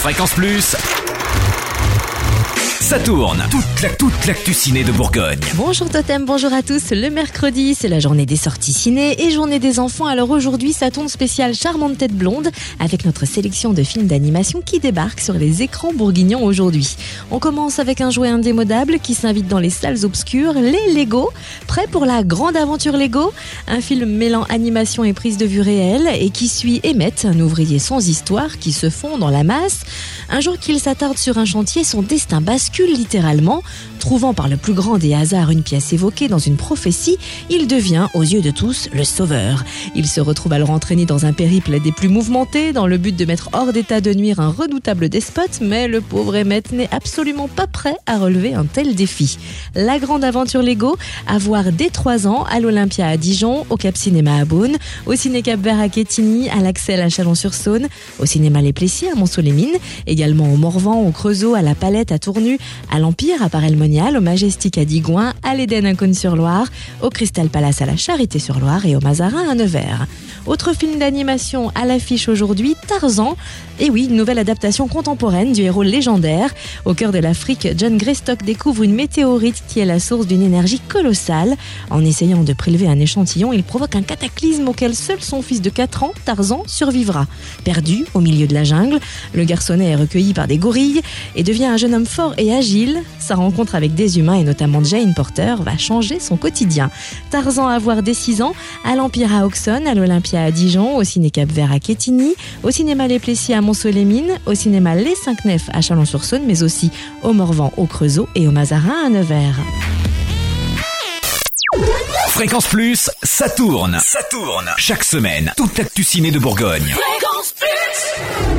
Fréquence Plus ça tourne. Toute la toute l'actu ciné de Bourgogne. Bonjour Totem, bonjour à tous. Le mercredi, c'est la journée des sorties ciné et journée des enfants. Alors aujourd'hui, ça tourne spécial Charmante tête blonde avec notre sélection de films d'animation qui débarquent sur les écrans bourguignons aujourd'hui. On commence avec un jouet indémodable qui s'invite dans les salles obscures, les Lego. Prêt pour la grande aventure Lego? Un film mêlant animation et prise de vue réelle et qui suit Emmett, un ouvrier sans histoire qui se fond dans la masse. Un jour qu'il s'attarde sur un chantier, son destin bascule littéralement. Trouvant par le plus grand des hasards une pièce évoquée dans une prophétie, il devient, aux yeux de tous, le sauveur. Il se retrouve alors entraîné dans un périple des plus mouvementés, dans le but de mettre hors d'état de nuire un redoutable despote, mais le pauvre Emmett n'est absolument pas prêt à relever un tel défi. La grande aventure Lego, à voir dès 3 ans à l'Olympia à Dijon, au Cap Cinéma à Beaune, au Ciné Cap Vert à Quetigny, à l'Axel à Chalon-sur-Saône, au Cinéma Les Plessiers à Mont-Solémine, également au Morvan, au Creusot, à la Palette à Tournu, à l'Empire à Paray-le-Monial, au Majestic à Digoin, à l'Éden à Cône-sur-Loire, au Crystal Palace à la Charité-sur-Loire et au Mazarin à Nevers. Autre film d'animation à l'affiche aujourd'hui, Tarzan. Et oui, une nouvelle adaptation contemporaine du héros légendaire. Au cœur de l'Afrique, John Greystock découvre une météorite qui est la source d'une énergie colossale. En essayant de prélever un échantillon, il provoque un cataclysme auquel seul son fils de 4 ans, Tarzan, survivra. Perdu au milieu de la jungle, le garçonnet est recueilli par des gorilles et devient un jeune homme fort et agile. Sa rencontre avec des humains et notamment Jane Porter va changer son quotidien. Tarzan à voir dès 6 ans, à l'Empire à Auxonne, à l'Olympia à Dijon, au Ciné Cap Vert à Quetigny, au Cinéma Les Plessiers à Mont-Solémine, au Cinéma Les Cinq Nefs à Chalon-sur-Saône, mais aussi au Morvan, au Creusot et au Mazarin à Nevers. Fréquence Plus, ça tourne. Ça tourne. Chaque semaine, toute l'actu ciné de Bourgogne. Fréquence Plus